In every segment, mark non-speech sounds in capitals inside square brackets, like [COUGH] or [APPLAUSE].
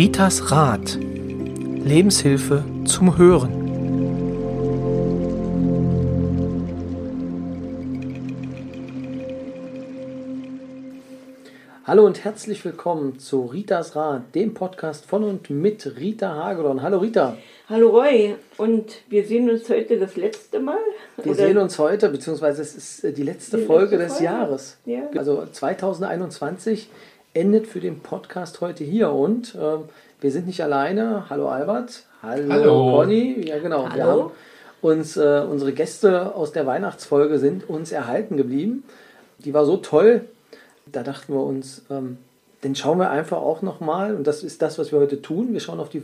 Ritas Rat. Lebenshilfe zum Hören. Hallo und herzlich willkommen zu Ritas Rat, dem Podcast von und mit Rita Hagedorn. Hallo Rita. Hallo Roy, und wir sehen uns heute das letzte Mal? Wir Oder? sehen uns heute, beziehungsweise es ist äh, die letzte Die Folge letzte des Folge? Jahres. Ja. Also 2021 endet für den Podcast heute hier und ähm, wir sind nicht alleine. Hallo Albert. Hallo, Hallo. Conny. Ja, genau. Wir Hallo. haben uns, äh, unsere Gäste aus der Weihnachtsfolge sind uns erhalten geblieben. Die war so toll, da dachten wir uns, ähm, den schauen wir einfach auch nochmal und das ist das, was wir heute tun. Wir schauen auf, die,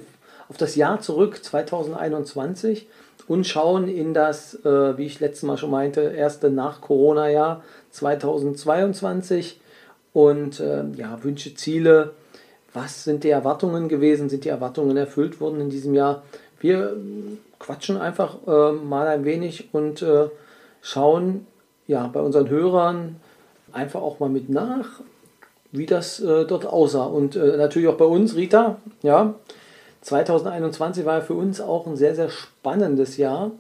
auf das Jahr zurück, 2021 und schauen in das, äh, wie ich letztes Mal schon meinte, erste Nach-Corona-Jahr 2022 und äh, ja, Wünsche, Ziele. Was sind die Erwartungen gewesen? Sind die Erwartungen erfüllt worden in diesem Jahr? Wir ähm, quatschen einfach äh, mal ein wenig und äh, schauen ja bei unseren Hörern einfach auch mal mit nach, wie das äh, dort aussah. Und äh, natürlich auch bei uns, Rita, ja. 2021 war für uns auch ein sehr, sehr spannendes Jahr,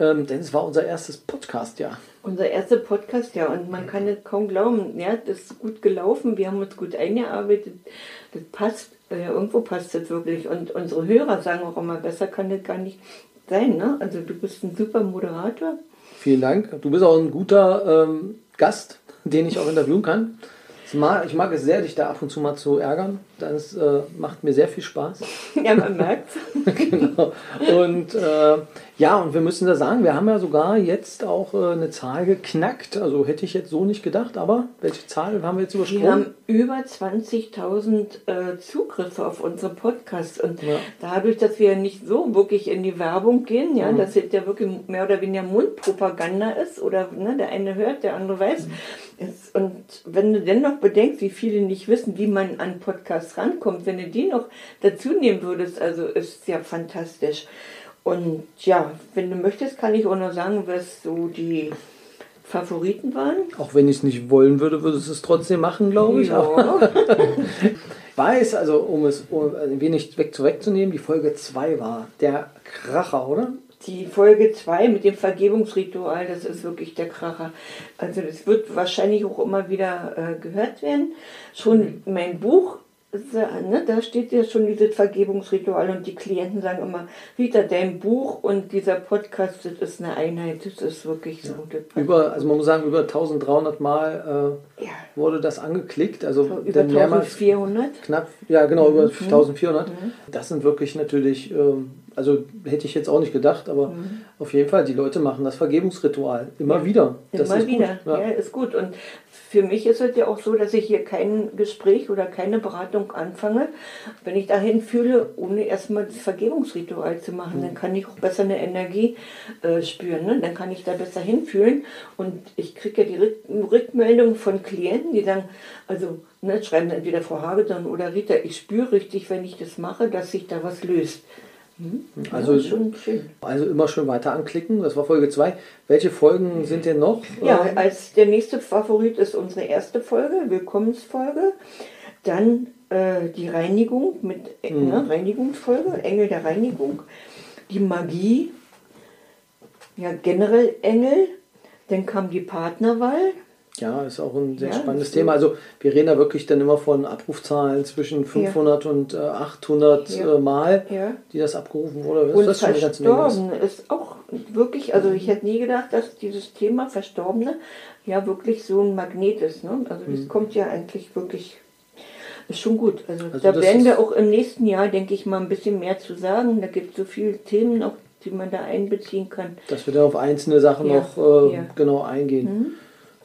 ähm, denn es war unser erstes Podcast-Jahr. Unser erster Podcast, ja, und man kann es kaum glauben, ja, das ist gut gelaufen, wir haben uns gut eingearbeitet, das passt, äh, irgendwo passt das wirklich. Und unsere Hörer sagen auch immer, besser kann das gar nicht sein, ne? Also du bist ein super Moderator. Vielen Dank. Du bist auch ein guter ähm, Gast, den ich auch interviewen kann. Ich mag, ich mag es sehr, dich da ab und zu mal zu ärgern. Das äh, macht mir sehr viel Spaß. [LAUGHS] Ja, man merkt [LAUGHS] genau. Und äh, ja, und wir müssen da sagen, wir haben ja sogar jetzt auch äh, eine Zahl geknackt. Also hätte ich jetzt so nicht gedacht, aber welche Zahl haben wir jetzt Wir übersprungen? haben über 20.000 äh, Zugriffe auf unsere Podcasts und Ja. dadurch, dass wir nicht so wirklich in die Werbung gehen, ja, Mhm. dass es ja wirklich mehr oder weniger Mundpropaganda ist oder ne, der eine hört, der andere weiß. Ist, und wenn du dennoch bedenkst, wie viele nicht wissen, wie man an Podcasts rankommt, wenn du die noch dazu nehmen würdest, also ist ja fantastisch. Und ja, wenn du möchtest, kann ich auch noch sagen, was so die Favoriten waren. Auch wenn ich es nicht wollen würde, würde es es trotzdem machen, glaube ich. Ja. [LAUGHS] weiß, also um es um ein wenig weg wegzunehmen, die Folge 2 war der Kracher, oder? Die Folge 2 mit dem Vergebungsritual, das ist wirklich der Kracher. Also das wird wahrscheinlich auch immer wieder äh, gehört werden. Schon mein Buch, ne, da steht ja schon dieses Vergebungsritual und die Klienten sagen immer, Rita, dein Buch und dieser Podcast, das ist eine Einheit, das ist wirklich so. Passt. Über, also man muss sagen, über 1300 Mal ja, äh, wurde das angeklickt. Also so über denn mehrmals 1400. knapp, ja genau, über Mhm. 1400. Das sind wirklich natürlich, ähm, also hätte ich jetzt auch nicht gedacht, aber auf jeden Fall, die Leute machen das Vergebungsritual immer Mhm. Ja. wieder. Das Immer ist gut. wieder, Ja. ja. ist gut. Und für mich ist es ja auch so, dass ich hier kein Gespräch oder keine Beratung anfange, wenn ich dahin fühle, ohne erstmal das Vergebungsritual zu machen. Mhm. Dann kann ich auch besser eine Energie äh, spüren. Ne? Dann kann ich da besser hinfühlen. Und ich kriege ja die Rück Rückmeldung von Klienten, die sagen, also ne, schreiben entweder Frau Hagedorn oder Rita, ich spüre richtig, wenn ich das mache, dass sich da was löst. Hm? Also- ja, schon schön. Also immer schön weiter anklicken. Das war Folge 2. Welche Folgen sind denn noch? Ja, Ähm, als der nächste Favorit ist unsere erste Folge, Willkommensfolge. Dann äh, die Reinigung mit Mhm. ne, Reinigungsfolge, Engel der Reinigung. Die Magie, ja generell Engel. Dann kam die Partnerwahl. Ja, ist auch ein sehr Ja, spannendes Thema. Also wir reden da wirklich dann immer von Abrufzahlen zwischen 500 und äh, 800 Ja. äh, Mal, Ja. die das abgerufen wurde. Das Und Menge. Verstorbene ist auch wirklich, also ich hätte nie gedacht, dass dieses Thema Verstorbene ja wirklich so ein Magnet ist. Ne? Also das kommt ja eigentlich wirklich, ist schon gut. Also, Also da das werden wir auch im nächsten Jahr, denke ich mal, ein bisschen mehr zu sagen. Da gibt es so viele Themen auch, die man da einbeziehen kann. Dass wir da auf einzelne Sachen Ja, noch äh, ja. Mhm. genau eingehen.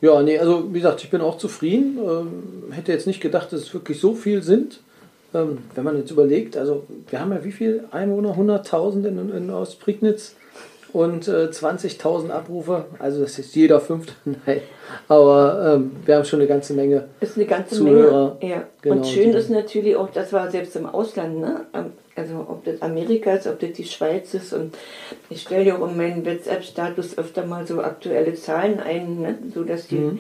Ja, nee, also wie gesagt, ich bin auch zufrieden. Ähm, hätte jetzt nicht gedacht, dass es wirklich so viel sind. Ähm, wenn man jetzt überlegt, also wir haben ja wie viel Einwohner? 100.000 in, in Ostprignitz und äh, 20.000 Abrufe. Also das ist jeder fünfte. [LAUGHS] Nein, aber ähm, wir haben schon eine ganze Menge. Ist eine ganze Zuhörer. Menge. Ja. Genau, und schön ist natürlich auch, das war selbst im Ausland, ne? Also ob das Amerika ist, ob das die Schweiz ist. Und ich stelle ja auch in meinen WhatsApp-Status öfter mal so aktuelle Zahlen ein, ne? sodass die Mhm.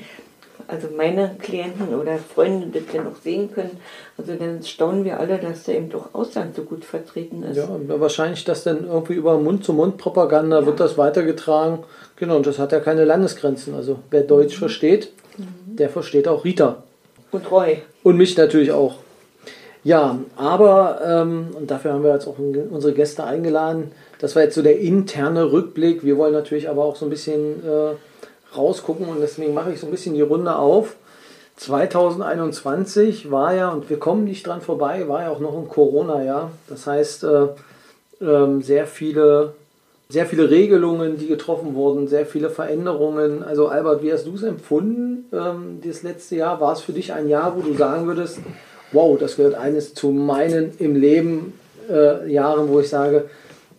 also meine Klienten oder Freunde das ja noch sehen können, also dann staunen wir alle, dass der eben doch Ausland so gut vertreten ist. Ja, wahrscheinlich das dann irgendwie über Mund-zu-Mund-Propaganda ja. wird das weitergetragen. Genau, und das hat ja keine Landesgrenzen. Also wer Deutsch mhm. versteht, mhm. der versteht auch Rita. Und Roy. Und mich natürlich auch. Ja, aber, ähm, und dafür haben wir jetzt auch unsere Gäste eingeladen, das war jetzt so der interne Rückblick. Wir wollen natürlich aber auch so ein bisschen äh, rausgucken und deswegen mache ich so ein bisschen die Runde auf. 2021 war ja, und wir kommen nicht dran vorbei, war ja auch noch ein Corona-Jahr. Das heißt, äh, äh, sehr viele sehr viele Regelungen, die getroffen wurden, sehr viele Veränderungen. Also Albert, wie hast du es empfunden, ähm, das letzte Jahr? War es für dich ein Jahr, wo du sagen würdest, wow, das gehört eines zu meinen im Leben äh, Jahren, wo ich sage,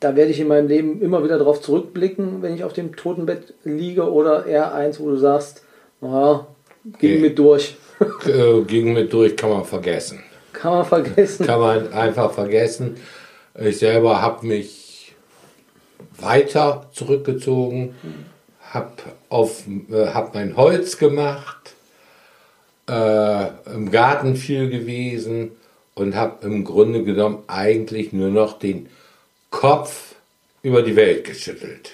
da werde ich in meinem Leben immer wieder darauf zurückblicken, wenn ich auf dem Totenbett liege oder eher eins, wo du sagst, naja, ging okay. mit durch. [LAUGHS] Äh, ging mit durch, kann man vergessen. Kann man vergessen. Kann man einfach vergessen. Ich selber habe mich weiter zurückgezogen, habe äh, hab mein Holz gemacht, äh, im Garten viel gewesen und habe im Grunde genommen eigentlich nur noch den Kopf über die Welt geschüttelt.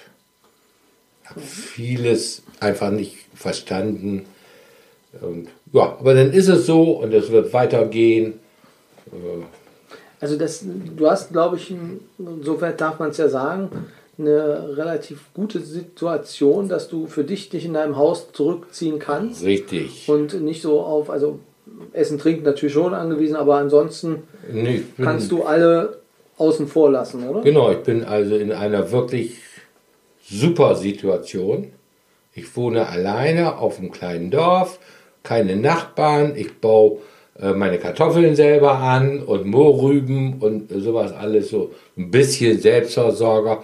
Habe vieles einfach nicht verstanden. Und, ja, aber dann ist es so und es wird weitergehen. Also das, du hast, glaube ich, insofern darf man es ja sagen, eine relativ gute Situation, dass du für dich dich in deinem Haus zurückziehen kannst. Richtig. Und nicht so auf, also Essen, Trinken natürlich schon angewiesen, aber ansonsten nee, kannst du alle außen vor lassen, oder? Genau, ich bin also in einer wirklich super Situation. Ich wohne alleine auf einem kleinen Dorf, keine Nachbarn, ich baue äh, meine Kartoffeln selber an und Mohrrüben und sowas alles so ein bisschen Selbstversorger.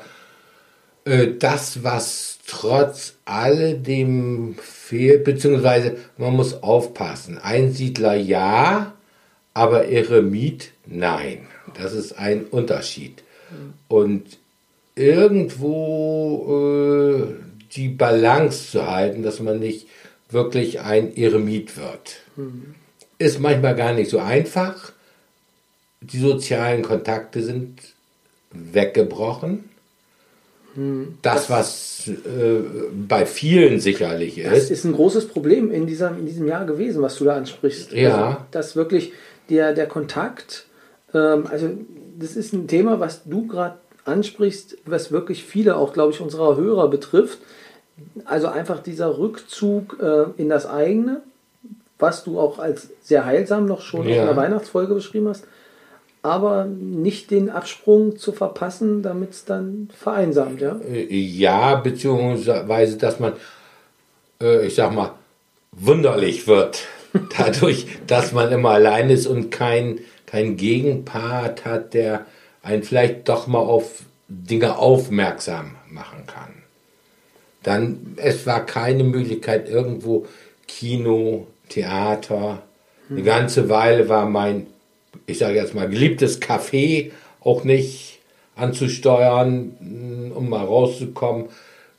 Äh, das, was trotz alledem fehlt, beziehungsweise man muss aufpassen. Einsiedler ja, aber Eremit nein. Das ist ein Unterschied. Und irgendwo äh, die Balance zu halten, dass man nicht wirklich ein Eremit wird, mhm. ist manchmal gar nicht so einfach. Die sozialen Kontakte sind weggebrochen. Das, was äh, bei vielen sicherlich ist. Das ist ein großes Problem in, dieser, in diesem Jahr gewesen, was du da ansprichst. Ja. Also, dass wirklich der, der Kontakt ähm, also das ist ein Thema, was du gerade ansprichst, was wirklich viele, auch glaube ich, unserer Hörer betrifft. Also einfach dieser Rückzug äh, in das eigene, was du auch als sehr heilsam noch schon ja. in der Weihnachtsfolge beschrieben hast, aber nicht den Absprung zu verpassen, damit es dann vereinsamt, ja? Äh, ja, beziehungsweise, dass man, äh, ich sag mal, wunderlich wird, [LAUGHS] dadurch, dass man immer allein ist und kein keinen Gegenpart hat, der einen vielleicht doch mal auf Dinge aufmerksam machen kann. Dann, es war keine Möglichkeit irgendwo Kino, Theater. Eine hm. ganze Weile war mein, ich sage jetzt mal, geliebtes Café auch nicht anzusteuern, hm, um mal rauszukommen.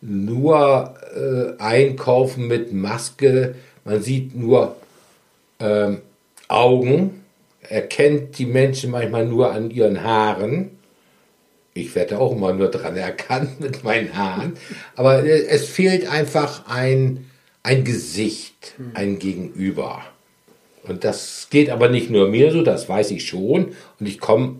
Nur äh, einkaufen mit Maske. Man sieht nur ähm, Augen erkennt die Menschen manchmal nur an ihren Haaren. Ich werde auch immer nur dran erkannt mit meinen Haaren. [LAUGHS] Aber äh, es fehlt einfach ein, ein Gesicht, ein Gegenüber. Und das geht aber nicht nur mir so, das weiß ich schon. Und ich komme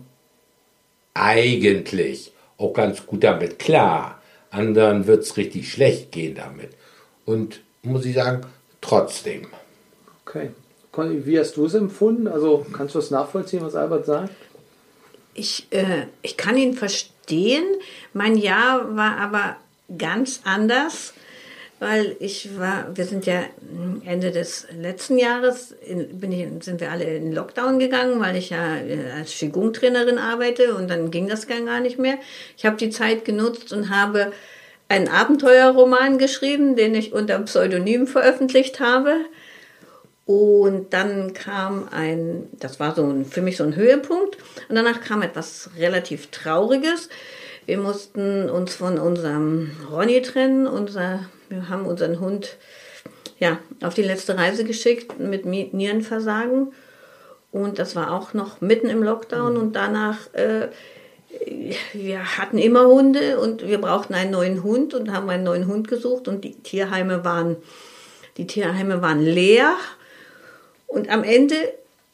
eigentlich auch ganz gut damit klar. Anderen wird es richtig schlecht gehen damit. Und muss ich sagen, trotzdem. Okay. Wie hast du es empfunden? Also kannst du es nachvollziehen, was Albert sagt? Ich, äh, ich kann ihn verstehen. Mein Jahr war aber ganz anders, weil ich war, wir sind ja Ende des letzten Jahres, in, bin ich, sind wir alle in Lockdown gegangen, weil ich ja äh, als Qigong-Trainerin arbeite und dann ging das gar nicht mehr. Ich habe die Zeit genutzt und habe einen Abenteuerroman geschrieben, den ich unter Pseudonym veröffentlicht habe. Und dann kam ein, das war so ein, für mich so ein Höhepunkt. Und danach kam etwas relativ Trauriges. Wir mussten uns von unserem Ronny trennen. Unser, wir haben unseren Hund ja, auf die letzte Reise geschickt mit Mi- Nierenversagen. Und das war auch noch mitten im Lockdown. Und danach, äh, wir hatten immer Hunde und wir brauchten einen neuen Hund und haben einen neuen Hund gesucht. Und die Tierheime waren, die Tierheime waren leer. Und am Ende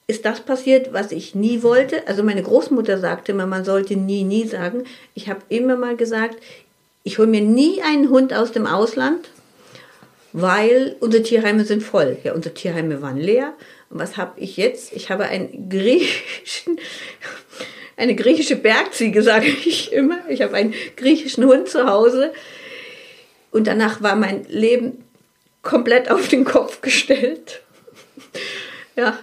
ist das passiert, was ich nie wollte. Also meine Großmutter sagte immer, man sollte nie, nie sagen. Ich habe immer mal gesagt, ich hole mir nie einen Hund aus dem Ausland, weil unsere Tierheime sind voll. Ja, unsere Tierheime waren leer. Und was habe ich jetzt? Ich habe einen griechischen, [LAUGHS] eine griechische Bergziege, sage [LAUGHS] ich immer. Ich habe einen griechischen Hund zu Hause. Und danach war mein Leben komplett auf den Kopf gestellt. [LAUGHS] Ja,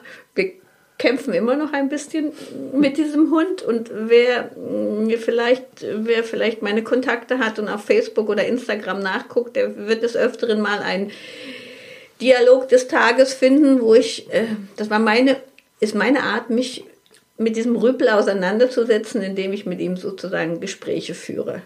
kämpfen immer noch ein bisschen mit diesem Hund und wer mir vielleicht, wer vielleicht meine Kontakte hat und auf Facebook oder Instagram nachguckt, der wird des Öfteren mal einen Dialog des Tages finden, wo ich, äh, das war meine, ist meine Art, mich mit diesem Rüpel auseinanderzusetzen, indem ich mit ihm sozusagen Gespräche führe.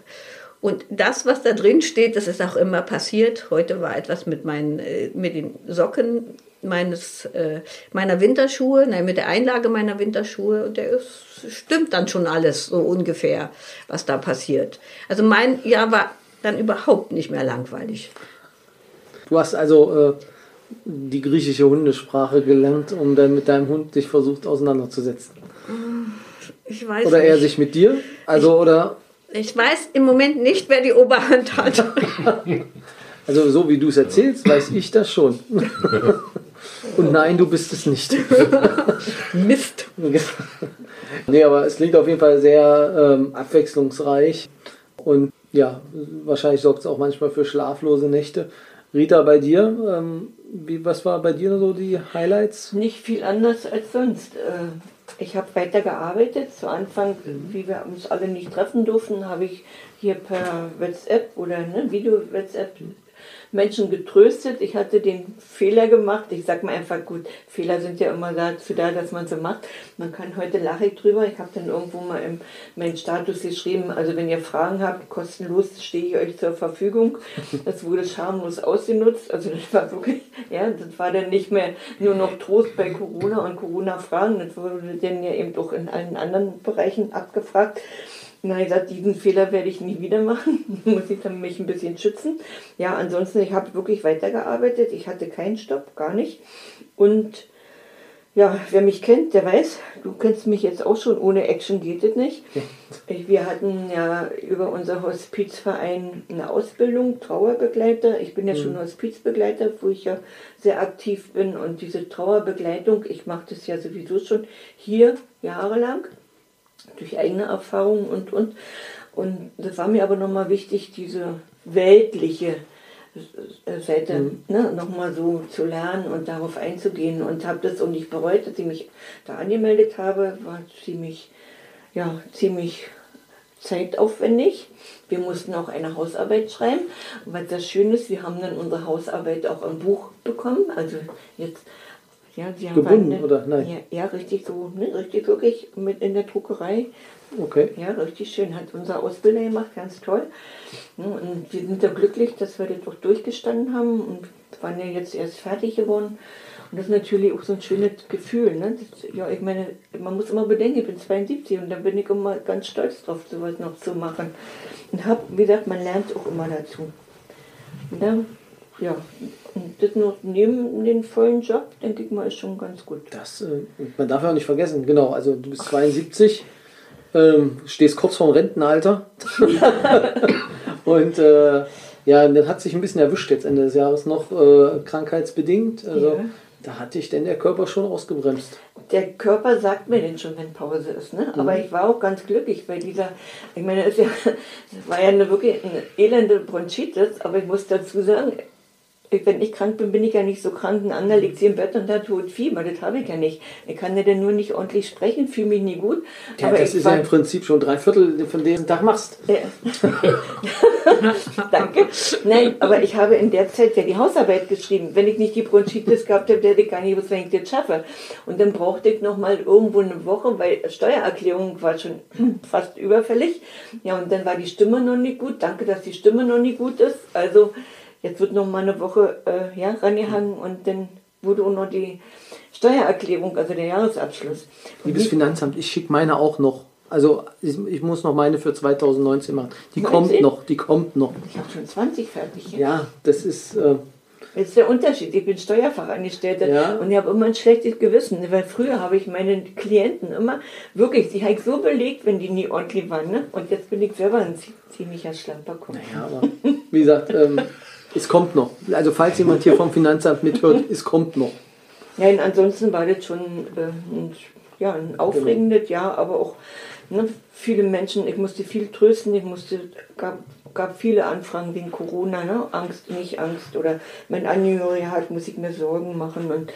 Und das, was da drin steht, das ist auch immer passiert. Heute war etwas mit meinen, äh, mit den Socken meines, äh, meiner Winterschuhe, nein, mit der Einlage meiner Winterschuhe. Und der ist, stimmt dann schon alles so ungefähr, was da passiert. Also mein Jahr war dann überhaupt nicht mehr langweilig. Du hast also äh, die griechische Hundesprache gelernt, um dann mit deinem Hund dich versucht auseinanderzusetzen. Ich weiß Oder nicht. er sich mit dir? Also, oder, Ich weiß im Moment nicht, wer die Oberhand hat. [LAUGHS] also so wie du es erzählst, weiß ich das schon. [LAUGHS] Und nein, du bist es nicht. [LAUGHS] Mist. [LAUGHS] nee, aber es klingt auf jeden Fall sehr ähm, abwechslungsreich. Und ja, wahrscheinlich sorgt es auch manchmal für schlaflose Nächte. Rita, bei dir, ähm, wie, was war bei dir so die Highlights? Nicht viel anders als sonst. Äh, Ich habe weiter gearbeitet. Zu Anfang, wie wir uns alle nicht treffen durften, habe ich hier per WhatsApp oder ne, Video-WhatsApp Menschen getröstet. Ich hatte den Fehler gemacht. Ich sag mal einfach, gut, Fehler sind ja immer dazu da, dass man sie macht. Man kann heute lache ich drüber. Ich habe dann irgendwo mal in meinen Status geschrieben, also wenn ihr Fragen habt, kostenlos stehe ich euch zur Verfügung. Das wurde schamlos ausgenutzt. Also das war wirklich, ja, das war dann nicht mehr nur noch Trost bei Corona und Corona-Fragen. Das wurde dann ja eben auch in allen anderen Bereichen abgefragt. Na, ich gesagt, diesen Fehler werde ich nie wieder machen. [LAUGHS] Muss ich dann mich ein bisschen schützen. Ja, ansonsten, ich habe wirklich weitergearbeitet. Ich hatte keinen Stopp, gar nicht. Und ja, wer mich kennt, der weiß, du kennst mich jetzt auch schon, ohne Action geht es nicht. Ich, wir hatten ja über unser Hospizverein eine Ausbildung, Trauerbegleiter. Ich bin ja schon Hospizbegleiter, wo ich ja sehr aktiv bin. Und diese Trauerbegleitung, ich mache das ja sowieso schon hier jahrelang durch eigene Erfahrungen und, und. Und das war mir aber nochmal wichtig, diese weltliche äh, Seite ne, nochmal so zu lernen und darauf einzugehen. Und habe das, und ich bereue, dass ich mich da angemeldet habe, war ziemlich, ja, ziemlich zeitaufwendig. Wir mussten auch eine Hausarbeit schreiben. Was das Schöne ist, wir haben dann unsere Hausarbeit auch im Buch bekommen. Also jetzt, ja, sie haben Gebunden, eine- oder? Nein. Ja, ja, richtig so, ne, richtig wirklich mit in der Druckerei. Okay. Ja, richtig schön. Hat unser Ausbilder gemacht, ganz toll. Ja, Und wir sind da glücklich, dass wir das auch durchgestanden haben und waren ja jetzt erst fertig geworden. Und das ist natürlich auch so ein schönes Gefühl. Ne? Das, ja, ich meine, man muss immer bedenken, ich bin 72 und da bin ich immer ganz stolz drauf, sowas noch zu machen. Und hab, wie gesagt, man lernt auch immer dazu. Ja, ja. und das noch neben den vollen Job, denke ich mal, ist schon ganz gut. Das, äh, man darf ja auch nicht vergessen, genau, also du bist 72, ähm, stehst kurz vorm Rentenalter. [LAUGHS] Und äh, ja, dann hat sich ein bisschen erwischt jetzt Ende des Jahres noch, äh, krankheitsbedingt. Also Ja. da hat dich denn der Körper schon ausgebremst. der Körper sagt mir denn schon, wenn Pause ist. Ne? Aber Mhm. ich war auch ganz glücklich, weil dieser, ich meine, es ja, war ja eine wirklich eine elende Bronchitis, aber ich muss dazu sagen, ich- wenn ich krank bin, bin ich ja nicht so krank. Ein anderer liegt hier im Bett und hat tot Fieber, das habe ich ja nicht. Ich kann ja dann nur nicht ordentlich sprechen, fühle mich nie gut. Ja, aber das ist ja im Prinzip schon drei Viertel von diesem Tag machst. Ja. [LAUGHS] Danke. Nein, aber ich habe in der Zeit ja die Hausarbeit geschrieben. Wenn ich nicht die Bronchitis gehabt hätte, hätte ich gar nicht gewusst, wenn ich das schaffe. Und dann brauchte ich noch mal irgendwo eine Woche, weil Steuererklärung war schon [CLEARS THROAT] fast überfällig. Ja, und dann war die Stimme noch nicht gut. Danke, dass die Stimme noch nicht gut ist. Also Jetzt wird noch mal eine Woche äh, ja, rangehangen und dann wurde auch noch die Steuererklärung, also der Jahresabschluss. Und Liebes Finanzamt, ich schicke meine auch noch. Also ich, ich muss noch meine für 2019 machen. Die 19? kommt noch, die kommt noch. Ich habe schon 20 fertig. Ja, das ist, äh, Das ist der Unterschied. Ich bin Steuerfachangestellte Ja. und ich habe immer ein schlechtes Gewissen, weil früher habe ich meinen Klienten immer wirklich, die habe ich so belegt, wenn die nie ordentlich waren. Ne? Und jetzt bin ich selber ein zie- ziemlicher Schlamperkopf. ja, aber wie gesagt, ähm, [LAUGHS] es kommt noch. Also falls jemand hier vom Finanzamt mithört, [LAUGHS] es kommt noch. Nein, ansonsten war das schon äh, ein, ja, ein aufregendes Jahr, aber auch ne, viele Menschen, ich musste viel trösten, ich musste, gab, gab viele Anfragen wegen Corona, ne? Angst, nicht Angst oder mein Angehöriger hat, muss ich mir Sorgen machen und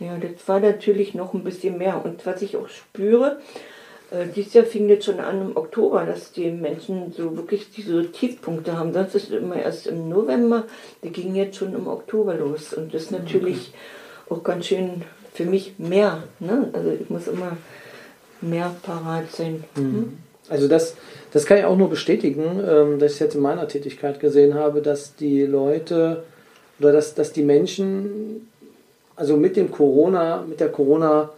ja, das war natürlich noch ein bisschen mehr und was ich auch spüre, äh, dieses Jahr fing das schon an im Oktober, dass die Menschen so wirklich diese Tiefpunkte haben. Sonst ist es immer erst im November, die ging jetzt schon im Oktober los. Und das ist natürlich auch ganz schön für mich mehr. Ne? Also ich muss immer mehr parat sein. Hm? Also das, das kann ich auch nur bestätigen, ähm, dass ich jetzt in meiner Tätigkeit gesehen habe, dass die Leute oder dass, dass die Menschen, also mit dem Corona, mit der Corona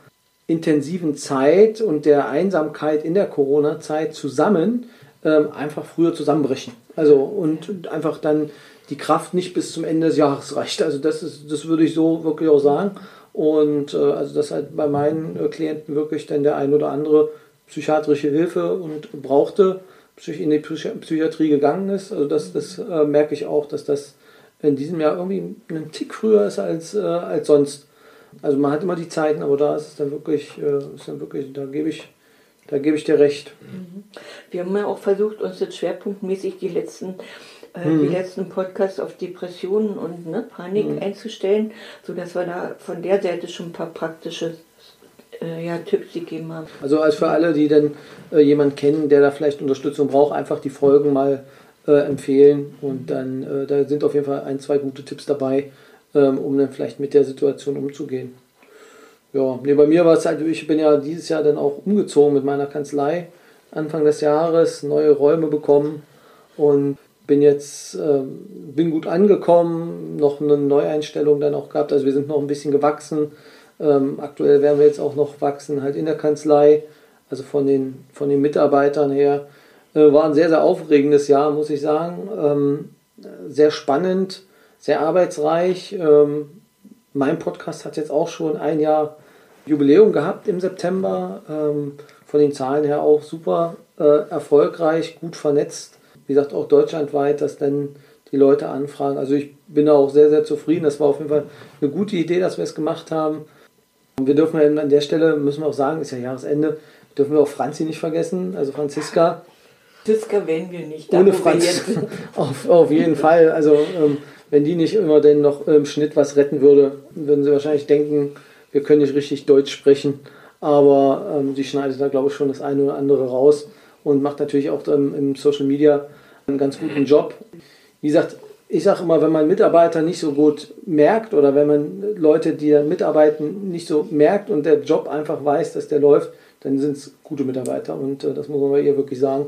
intensiven Zeit und der Einsamkeit in der Corona-Zeit zusammen ähm, einfach früher zusammenbrechen. Also und, einfach dann die Kraft nicht bis zum Ende des Jahres reicht. Also das ist, das würde ich so wirklich auch sagen. Und äh, also dass halt bei meinen äh, Klienten wirklich dann der ein oder andere psychiatrische Hilfe und brauchte, in die Psychi Psychiatrie gegangen ist. Also das, das äh, merke ich auch, dass das in diesem Jahr irgendwie einen Tick früher ist als, äh, als sonst. Also man hat immer die Zeiten, aber da ist es dann wirklich, äh, ist dann wirklich, da gebe ich, da gebe ich dir recht. Wir haben ja auch versucht, uns jetzt schwerpunktmäßig die letzten, äh, die letzten Podcasts auf Depressionen und ne, Panik einzustellen, sodass wir da von der Seite schon ein paar praktische äh, ja, Tipps gegeben haben. Also als für alle, die dann äh, jemanden kennen, der da vielleicht Unterstützung braucht, einfach die Folgen mal äh, empfehlen und dann äh, da sind auf jeden Fall ein, zwei gute Tipps dabei, ähm, um dann vielleicht mit der Situation umzugehen. Ja, nee, bei mir war es halt, ich bin ja dieses Jahr dann auch umgezogen mit meiner Kanzlei Anfang des Jahres, neue Räume bekommen und bin jetzt ähm, bin gut angekommen, noch eine Neueinstellung dann auch gehabt, also wir sind noch ein bisschen gewachsen. Ähm, aktuell werden wir jetzt auch noch wachsen, halt in der Kanzlei, also von den, von den Mitarbeitern her. Äh, war ein sehr, sehr aufregendes Jahr, muss ich sagen. Ähm, sehr spannend, sehr arbeitsreich. Ähm, mein Podcast hat jetzt auch schon ein Jahr Jubiläum gehabt im September. Ähm, von den Zahlen her auch super äh, erfolgreich, gut vernetzt. Wie gesagt, auch deutschlandweit, dass dann die Leute anfragen. Also ich bin da auch sehr, sehr zufrieden. Das war auf jeden Fall eine gute Idee, dass wir es gemacht haben. Und wir dürfen ja an der Stelle, müssen wir auch sagen, ist ja Jahresende, dürfen wir auch Franzi nicht vergessen, also Franziska. Ziska werden wir nicht. Ohne Franz. [LAUGHS] Auf, auf jeden Fall. Also, ähm, wenn die nicht immer denn noch im Schnitt was retten würde, würden sie wahrscheinlich denken, wir können nicht richtig Deutsch sprechen. Aber ähm, sie schneidet da, glaube ich, schon das eine oder andere raus und macht natürlich auch ähm, im Social Media einen ganz guten Job. Wie gesagt, ich sage immer, wenn man Mitarbeiter nicht so gut merkt oder wenn man Leute, die mitarbeiten, nicht so merkt und der Job einfach weiß, dass der läuft, dann sind es gute Mitarbeiter. Und äh, das muss man ihr wirklich sagen,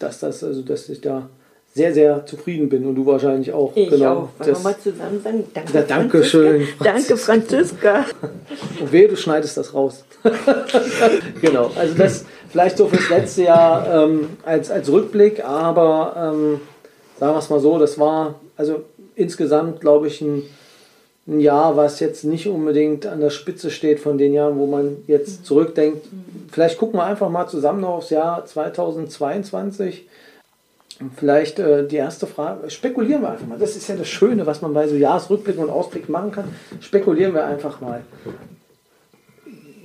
dass, das, also, dass ich da sehr, sehr zufrieden bin und du wahrscheinlich auch. Ich genau. auch. Wollen wir mal zusammen sagen? Danke, Ja, danke schön, Franziska. Danke, Franziska. und wehe, du schneidest das raus. [LAUGHS] genau, also das vielleicht so fürs letzte Jahr ähm, als, als Rückblick, aber ähm, sagen wir es mal so, das war also insgesamt, glaube ich, ein, ein Jahr, was jetzt nicht unbedingt an der Spitze steht von den Jahren, wo man jetzt zurückdenkt. Vielleicht gucken wir einfach mal zusammen noch aufs Jahr 2022. Vielleicht äh, die erste Frage, spekulieren wir einfach mal. Das ist ja das Schöne, was man bei so Jahresrückblick und Ausblick machen kann. Spekulieren wir einfach mal.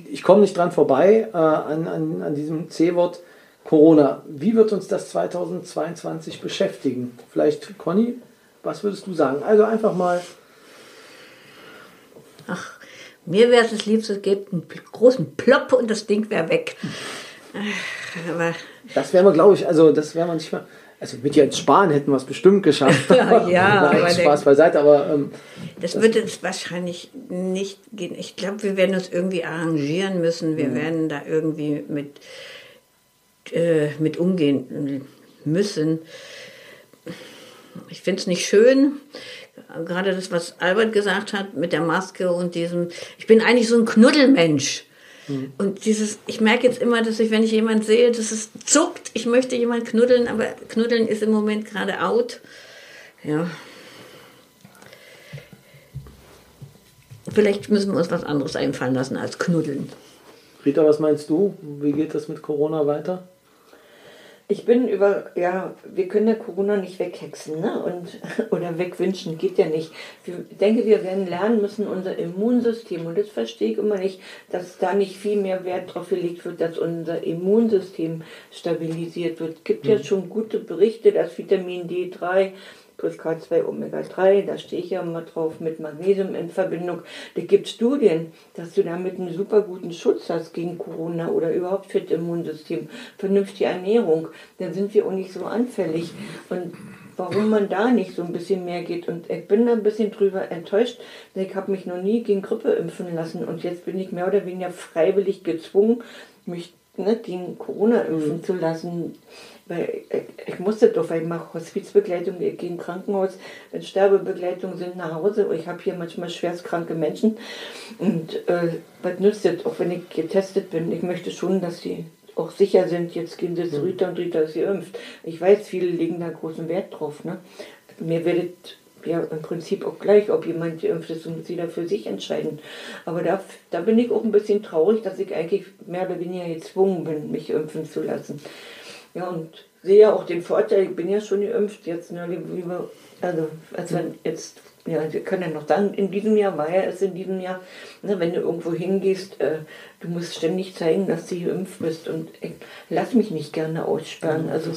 Ich komme nicht dran vorbei äh, an, an, an diesem C-Wort Corona. Wie wird uns das 2022 beschäftigen? Vielleicht, Conny, was würdest du sagen? Also einfach mal, Ach, mir wäre es liebst, es gibt einen großen Plopp und das Ding wäre weg. Ach, Aber das wären wir, glaube ich, also das wären wir nicht mal. Also mit Jens Spahn hätten wir es bestimmt geschafft. Ja, [LAUGHS] ja, aber [LAUGHS] Spaß beiseite, aber ähm, das wird jetzt wahrscheinlich nicht gehen. Ich glaube, wir werden uns irgendwie arrangieren müssen. Mhm. Wir werden da irgendwie mit, äh, mit umgehen müssen. Ich finde es nicht schön. gerade das, was Albert gesagt hat mit der Maske und diesem, ich bin eigentlich so ein Knuddelmensch. Mhm. Und dieses, ich merke jetzt immer, dass ich, wenn ich jemanden sehe, dass es zuckt, ich möchte jemanden knuddeln, aber knuddeln ist im Moment gerade out. Ja. Vielleicht müssen wir uns was anderes einfallen lassen als knuddeln. Rita, was meinst du? Wie geht das mit Corona weiter? Ich bin über, ja, wir können ja Corona nicht weghexen, ne? Und, [LAUGHS] oder wegwünschen, geht ja nicht. Ich denke, wir werden lernen müssen, unser Immunsystem, und das verstehe ich immer nicht, dass da nicht viel mehr Wert drauf gelegt wird, dass unser Immunsystem stabilisiert wird. Es gibt mhm. ja schon gute Berichte, dass Vitamin D3 plus K2 Omega 3, da stehe ich ja immer drauf, mit Magnesium in Verbindung. Da gibt Studien, dass du damit einen super guten Schutz hast gegen Corona oder überhaupt für das Immunsystem, vernünftige Ernährung, dann sind wir auch nicht so anfällig. Und warum man da nicht so ein bisschen mehr geht. Und ich bin da ein bisschen drüber enttäuscht. Ich habe mich noch nie gegen Grippe impfen lassen und jetzt bin ich mehr oder weniger freiwillig gezwungen, mich ne, gegen Corona impfen mhm. zu lassen. Weil ich, musste doch, weil ich mache Hospizbegleitung, ich gehe im Krankenhaus, wenn Sterbebegleitung sind nach Hause. Ich habe hier manchmal schwerstkranke Menschen. Und äh, was nützt das, auch wenn ich getestet bin? Ich möchte schon, dass sie auch sicher sind, jetzt gehen sie zu mhm. Rita und Rita ist geimpft. Ich weiß, viele legen da großen Wert drauf. Ne? Mir werdet ja im Prinzip auch gleich, ob jemand geimpft ist und sie da für sich entscheiden. Aber da, da bin ich auch ein bisschen traurig, dass ich eigentlich mehr oder weniger gezwungen bin, mich impfen zu lassen. Ja, und sehe ja auch den Vorteil, ich bin ja schon geimpft jetzt, ne, lieber, also als wenn jetzt, ja, wir können ja noch sagen, in diesem Jahr war ja es in diesem Jahr, ne, wenn du irgendwo hingehst, äh, du musst ständig zeigen, dass du geimpft bist und ich lass mich nicht gerne aussperren, also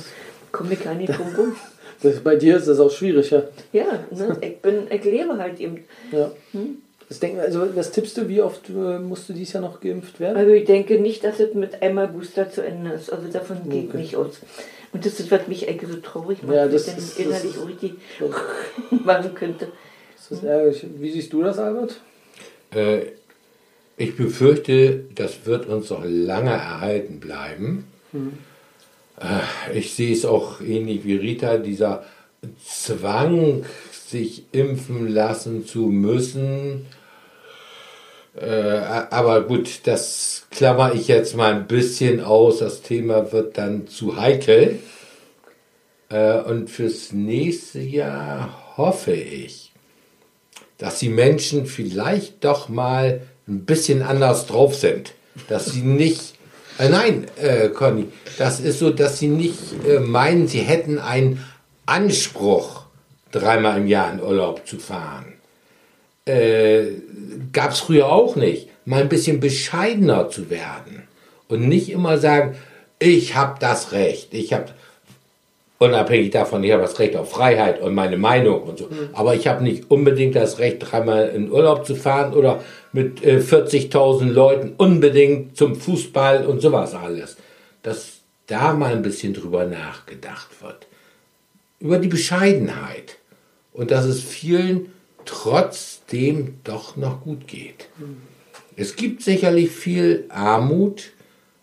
komme ich gar nicht [LAUGHS] drum rum. Das, bei dir ist das auch schwierig, ja? Ja, ne, ich, bin, ich lebe halt eben. Ja. Hm? Was, denk, also, was tippst du, wie oft äh, musst du dieses Jahr noch geimpft werden? Also ich denke nicht, dass es mit einmal Booster zu Ende ist. Also davon okay. geht nicht aus. Und das ist, was mich eigentlich so traurig macht, ja, das, ich das, dann innerlich das, richtig [LAUGHS] machen könnte. Das ist ärgerlich. Wie siehst du das, Albert? Äh, ich befürchte, das wird uns noch lange erhalten bleiben. Hm. Äh, ich sehe es auch ähnlich wie Rita, dieser Zwang, sich impfen lassen zu müssen, äh, aber gut, das klammer ich jetzt mal ein bisschen aus. Das Thema wird dann zu heikel. Äh, und fürs nächste Jahr hoffe ich, dass die Menschen vielleicht doch mal ein bisschen anders drauf sind. Dass sie nicht, äh, nein, äh, Conny, das ist so, dass sie nicht äh, meinen, sie hätten einen Anspruch, dreimal im Jahr in Urlaub zu fahren äh, gab es früher auch nicht, mal ein bisschen bescheidener zu werden und nicht immer sagen, ich habe das Recht, ich habe unabhängig davon, ich habe das Recht auf Freiheit und meine Meinung und so, mhm. aber ich habe nicht unbedingt das Recht, dreimal in Urlaub zu fahren oder mit äh, 40.000 Leuten unbedingt zum Fußball und sowas alles. Dass da mal ein bisschen drüber nachgedacht wird. Über die Bescheidenheit. Und dass es vielen trotzdem doch noch gut geht. Es gibt sicherlich viel Armut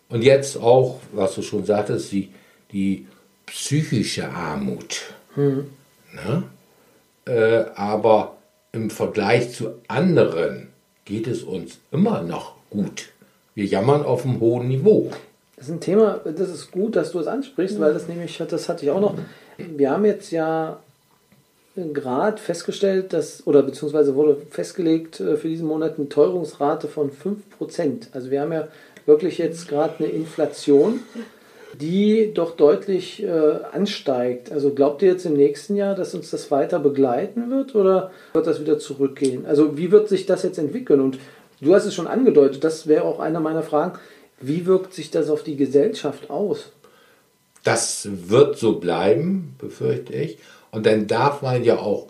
und jetzt auch, was du schon sagtest, die, die psychische Armut. Mhm. Ne? Äh, aber im Vergleich zu anderen geht es uns immer noch gut. Wir jammern auf einem hohen Niveau. Das ist ein Thema, das ist gut, dass du es ansprichst, weil das nämlich, das hatte ich auch noch. Wir haben jetzt ja Grad festgestellt, dass, oder beziehungsweise wurde festgelegt äh, für diesen Monat eine Teuerungsrate von 5%. Also wir haben ja wirklich jetzt gerade eine Inflation, die doch deutlich äh, ansteigt. Also glaubt ihr jetzt im nächsten Jahr, dass uns das weiter begleiten wird oder wird das wieder zurückgehen? Also wie wird sich das jetzt entwickeln? Und du hast es schon angedeutet, das wäre auch eine meiner Fragen. Wie wirkt sich das auf die Gesellschaft aus? Das wird so bleiben, befürchte ich. Und dann darf man ja auch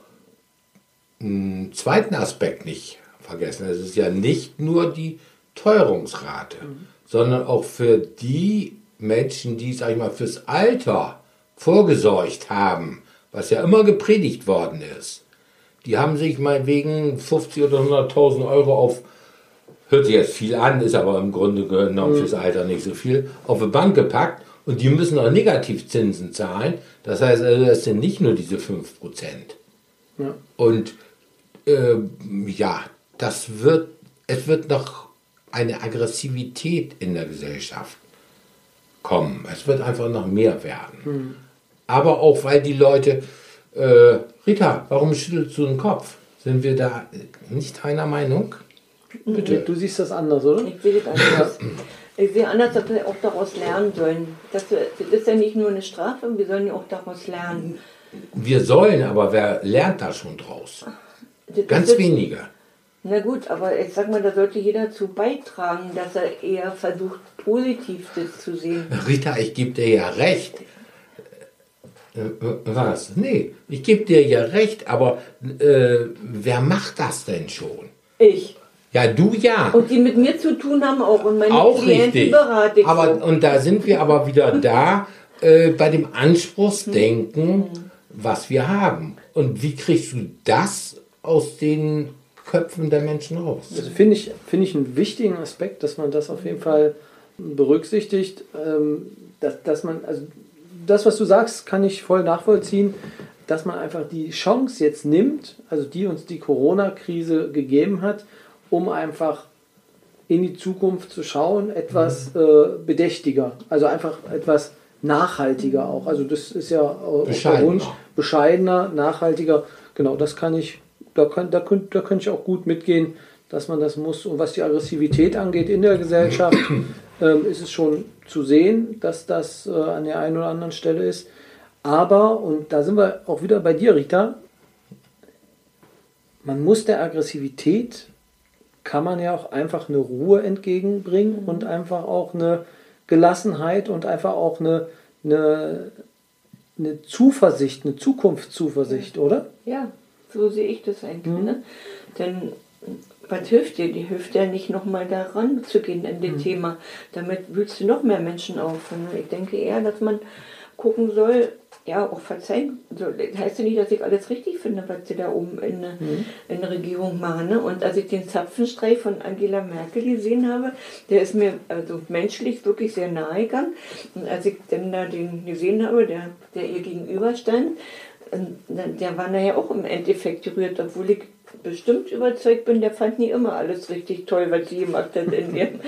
einen zweiten Aspekt nicht vergessen. Es ist ja nicht nur die Teuerungsrate, mhm. sondern auch für die Menschen, die, sag ich mal, fürs Alter vorgesorgt haben, was ja immer gepredigt worden ist. Die haben sich mal wegen 50 oder 100.000 Euro auf, hört sich jetzt viel an, ist aber im Grunde genommen mhm. fürs Alter nicht so viel, auf eine Bank gepackt und die müssen auch Negativzinsen zahlen. Das heißt also, das sind nicht nur diese 5%. Ja. Und äh, ja, das wird, es wird noch eine Aggressivität in der Gesellschaft kommen. Es wird einfach noch mehr werden. Aber auch weil die Leute, äh, Rita, warum schüttelst du den Kopf? Sind wir da nicht einer Meinung? Bitte. Du siehst das anders, oder? Ich sehe das anders. [CLEARS THROAT] Ich sehe anders, dass wir auch daraus lernen sollen. Das, ist ja nicht nur eine Strafe, wir sollen ja auch daraus lernen. Wir sollen, aber wer lernt da schon draus? Das Ganz ist- wenige. Na gut, aber ich sag mal, da sollte jeder zu beitragen, dass er eher versucht, positiv das zu sehen. [LAUGHS] Rita, ich gebe dir ja recht. Äh, Was? Nee, ich gebe dir ja recht, aber äh, wer macht das denn schon? Ich. Ja, du ja. Und die mit mir zu tun haben auch. Und meine auch Klienten richtig. berate ich Aber so. und da sind wir aber wieder [LAUGHS] da äh, bei dem Anspruchsdenken, was wir haben. Und wie kriegst du das aus den Köpfen der Menschen raus? Also finde ich, finde ich einen wichtigen Aspekt, dass man das auf jeden Fall berücksichtigt, ähm, dass, dass man, also das, was du sagst, kann ich voll nachvollziehen, dass man einfach die Chance jetzt nimmt, also die uns die Corona-Krise gegeben hat, um einfach in die Zukunft zu schauen, etwas äh, bedächtiger, also einfach etwas nachhaltiger auch. Also das ist ja auch der Bescheidener. Wunsch, bescheidener, nachhaltiger. Genau, das kann ich, da kann, da könnte, da könnte ich auch gut mitgehen, dass man das muss. Und was die Aggressivität angeht in der Gesellschaft, [CLEARS THROAT] ähm, ist es schon zu sehen, dass das äh, an der einen oder anderen Stelle ist. Aber, und da sind wir auch wieder bei dir, Rita, man muss der Aggressivität, kann man ja auch einfach eine Ruhe entgegenbringen und einfach auch eine Gelassenheit und einfach auch eine, eine, eine Zuversicht, eine Zukunftszuversicht, oder? Ja, so sehe ich das eigentlich. Mhm. Ne? Denn was hilft dir? Die hilft ja nicht nochmal da ranzugehen an Mhm. das Thema. Damit wühlst du noch mehr Menschen auf. Ne? Ich denke eher, dass man gucken soll, ja, auch verzeihen. soll. Das heißt ja nicht, dass ich alles richtig finde, was sie da oben in, der- Mhm. in der Regierung machen. Ne? Und als ich den Zapfenstreich von Angela Merkel gesehen habe, der ist mir also menschlich wirklich sehr nahe gegangen. Und als ich dann da den gesehen habe, der, der ihr gegenüberstand, dann- der war nachher auch im Endeffekt gerührt, obwohl ich bestimmt überzeugt bin, der fand nie immer alles richtig toll, was sie gemacht hat in, ihrem,